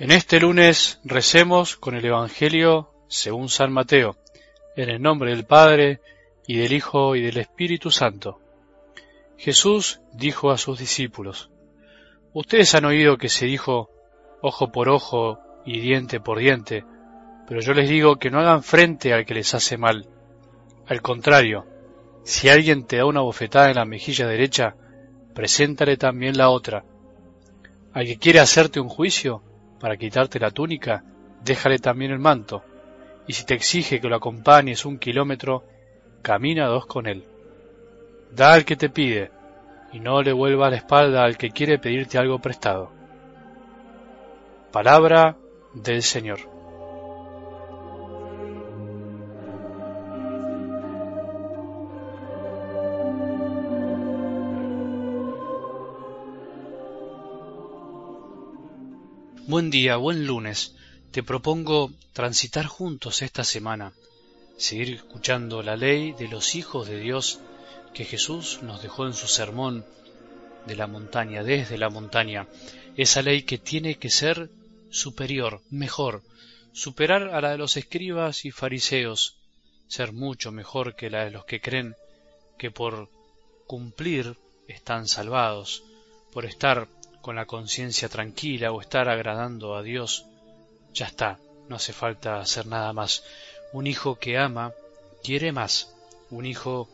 En este lunes recemos con el Evangelio según San Mateo, en el nombre del Padre, y del Hijo, y del Espíritu Santo. Jesús dijo a sus discípulos, Ustedes han oído que se dijo ojo por ojo y diente por diente, pero yo les digo que no hagan frente al que les hace mal. Al contrario, si alguien te da una bofetada en la mejilla derecha, preséntale también la otra. Al que quiere hacerte un juicio, para quitarte la túnica, déjale también el manto, y si te exige que lo acompañes un kilómetro, camina dos con él. Da al que te pide, y no le vuelva la espalda al que quiere pedirte algo prestado. Palabra del Señor. Buen día, buen lunes. Te propongo transitar juntos esta semana, seguir escuchando la ley de los hijos de Dios que Jesús nos dejó en su sermón de la montaña, desde la montaña, esa ley que tiene que ser superior, mejor, superar a la de los escribas y fariseos, ser mucho mejor que la de los que creen que por cumplir están salvados, por estar con la conciencia tranquila o estar agradando a Dios, ya está, no hace falta hacer nada más. Un hijo que ama quiere más, un hijo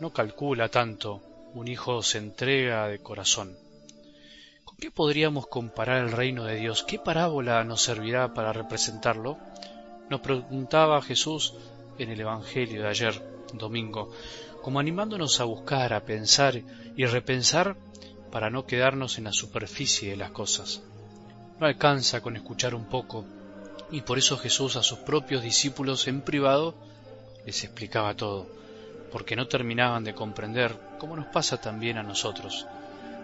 no calcula tanto, un hijo se entrega de corazón. ¿Con qué podríamos comparar el reino de Dios? ¿Qué parábola nos servirá para representarlo? Nos preguntaba Jesús en el Evangelio de ayer, domingo, como animándonos a buscar, a pensar y repensar para no quedarnos en la superficie de las cosas. No alcanza con escuchar un poco, y por eso Jesús a sus propios discípulos en privado les explicaba todo, porque no terminaban de comprender, como nos pasa también a nosotros.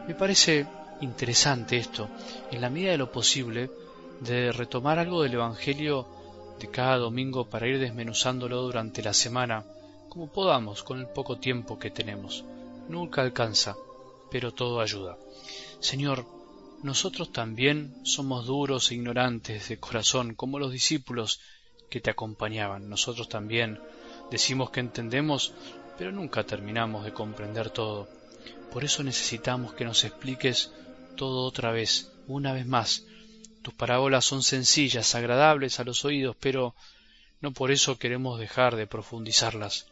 Me parece interesante esto, en la medida de lo posible, de retomar algo del Evangelio de cada domingo para ir desmenuzándolo durante la semana, como podamos con el poco tiempo que tenemos. Nunca alcanza, pero todo ayuda. Señor, nosotros también somos duros e ignorantes de corazón, como los discípulos que te acompañaban. Nosotros también decimos que entendemos, pero nunca terminamos de comprender todo. Por eso necesitamos que nos expliques todo otra vez, una vez más. Tus parábolas son sencillas, agradables a los oídos, pero no por eso queremos dejar de profundizarlas.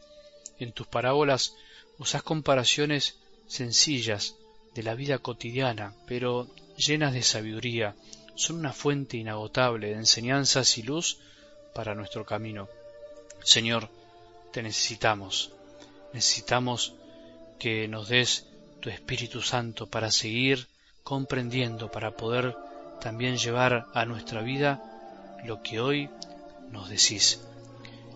En tus parábolas usas comparaciones sencillas de la vida cotidiana, pero llenas de sabiduría, son una fuente inagotable de enseñanzas y luz para nuestro camino. Señor, te necesitamos, necesitamos que nos des tu Espíritu Santo para seguir comprendiendo, para poder también llevar a nuestra vida lo que hoy nos decís.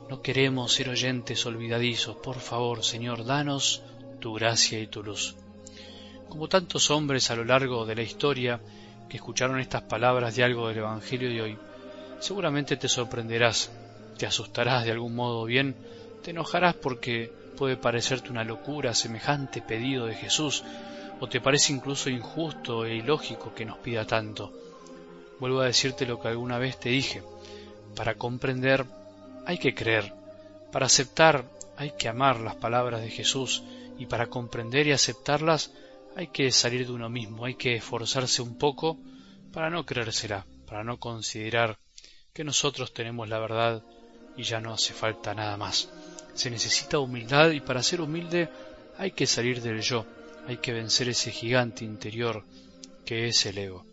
No queremos ser oyentes olvidadizos, por favor, Señor, danos tu gracia y tu luz. Como tantos hombres a lo largo de la historia que escucharon estas palabras de algo del Evangelio de hoy, seguramente te sorprenderás, te asustarás de algún modo bien, te enojarás porque puede parecerte una locura semejante pedido de Jesús, o te parece incluso injusto e ilógico que nos pida tanto. Vuelvo a decirte lo que alguna vez te dije, para comprender hay que creer, para aceptar hay que amar las palabras de Jesús, y para comprender y aceptarlas hay que salir de uno mismo, hay que esforzarse un poco para no creérsela, para no considerar que nosotros tenemos la verdad y ya no hace falta nada más. Se necesita humildad y para ser humilde hay que salir del yo, hay que vencer ese gigante interior que es el ego.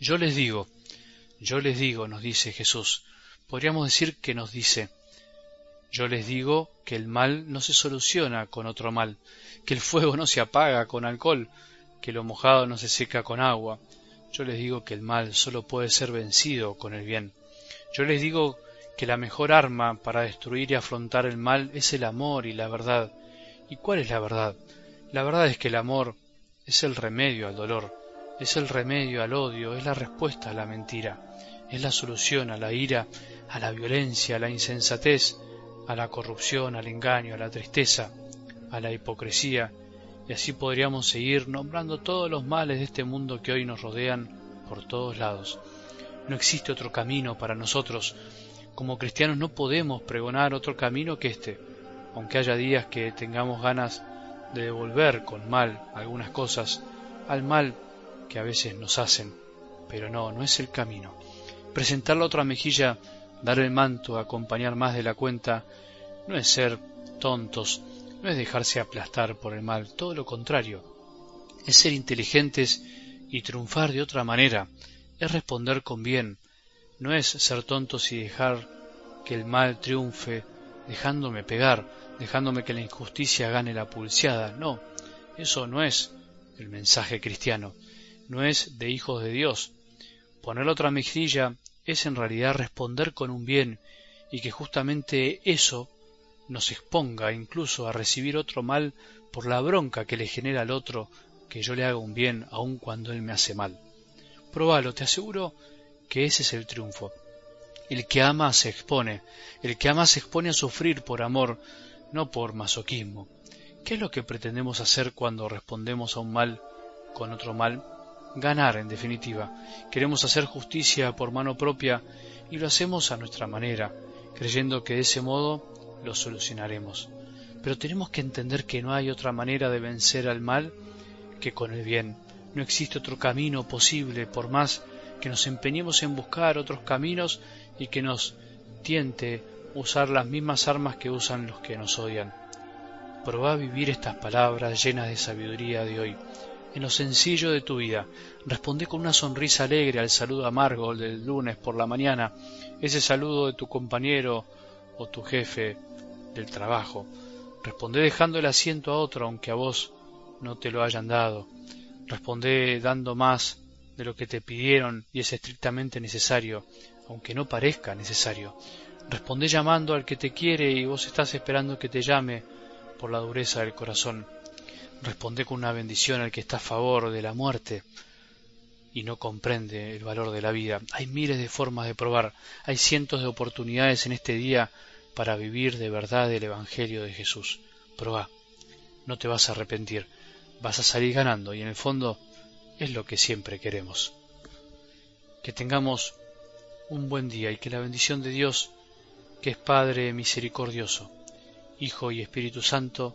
Yo les digo, yo les digo, nos dice Jesús, podríamos decir que nos dice, yo les digo que el mal no se soluciona con otro mal, que el fuego no se apaga con alcohol, que lo mojado no se seca con agua. Yo les digo que el mal solo puede ser vencido con el bien. Yo les digo que la mejor arma para destruir y afrontar el mal es el amor y la verdad. ¿Y cuál es la verdad? La verdad es que el amor es el remedio al dolor, es el remedio al odio, es la respuesta a la mentira, es la solución a la ira, a la violencia, a la insensatez, a la corrupción, al engaño, a la tristeza, a la hipocresía, y así podríamos seguir nombrando todos los males de este mundo que hoy nos rodean por todos lados. no existe otro camino para nosotros. Como cristianos no podemos pregonar otro camino que este, aunque haya días que tengamos ganas de devolver con mal algunas cosas al mal que a veces nos hacen. Pero no, no es el camino. Presentar la otra mejilla, dar el manto, acompañar más de la cuenta, no es ser tontos, no es dejarse aplastar por el mal, todo lo contrario, es ser inteligentes y triunfar de otra manera, es responder con bien, no es ser tontos y dejar que el mal triunfe dejándome pegar, dejándome que la injusticia gane la pulseada, no, eso no es el mensaje cristiano, no es de hijos de Dios. Poner otra mejilla es en realidad responder con un bien y que justamente eso nos exponga incluso a recibir otro mal por la bronca que le genera al otro que yo le haga un bien aun cuando él me hace mal. Probalo, te aseguro que ese es el triunfo. El que ama se expone, el que ama se expone a sufrir por amor, no por masoquismo. ¿Qué es lo que pretendemos hacer cuando respondemos a un mal con otro mal? Ganar, en definitiva. Queremos hacer justicia por mano propia y lo hacemos a nuestra manera, creyendo que de ese modo lo solucionaremos. Pero tenemos que entender que no hay otra manera de vencer al mal que con el bien. No existe otro camino posible, por más que nos empeñemos en buscar otros caminos y que nos tiente usar las mismas armas que usan los que nos odian. Probá vivir estas palabras llenas de sabiduría de hoy. En lo sencillo de tu vida, responde con una sonrisa alegre al saludo amargo del lunes por la mañana, ese saludo de tu compañero o tu jefe del trabajo. Responde dejando el asiento a otro aunque a vos no te lo hayan dado. Responde dando más de lo que te pidieron y es estrictamente necesario, aunque no parezca necesario. Responde llamando al que te quiere y vos estás esperando que te llame por la dureza del corazón. Responde con una bendición al que está a favor de la muerte y no comprende el valor de la vida. Hay miles de formas de probar, hay cientos de oportunidades en este día para vivir de verdad el Evangelio de Jesús. Proba, no te vas a arrepentir, vas a salir ganando y en el fondo es lo que siempre queremos. Que tengamos un buen día y que la bendición de Dios, que es Padre misericordioso, Hijo y Espíritu Santo,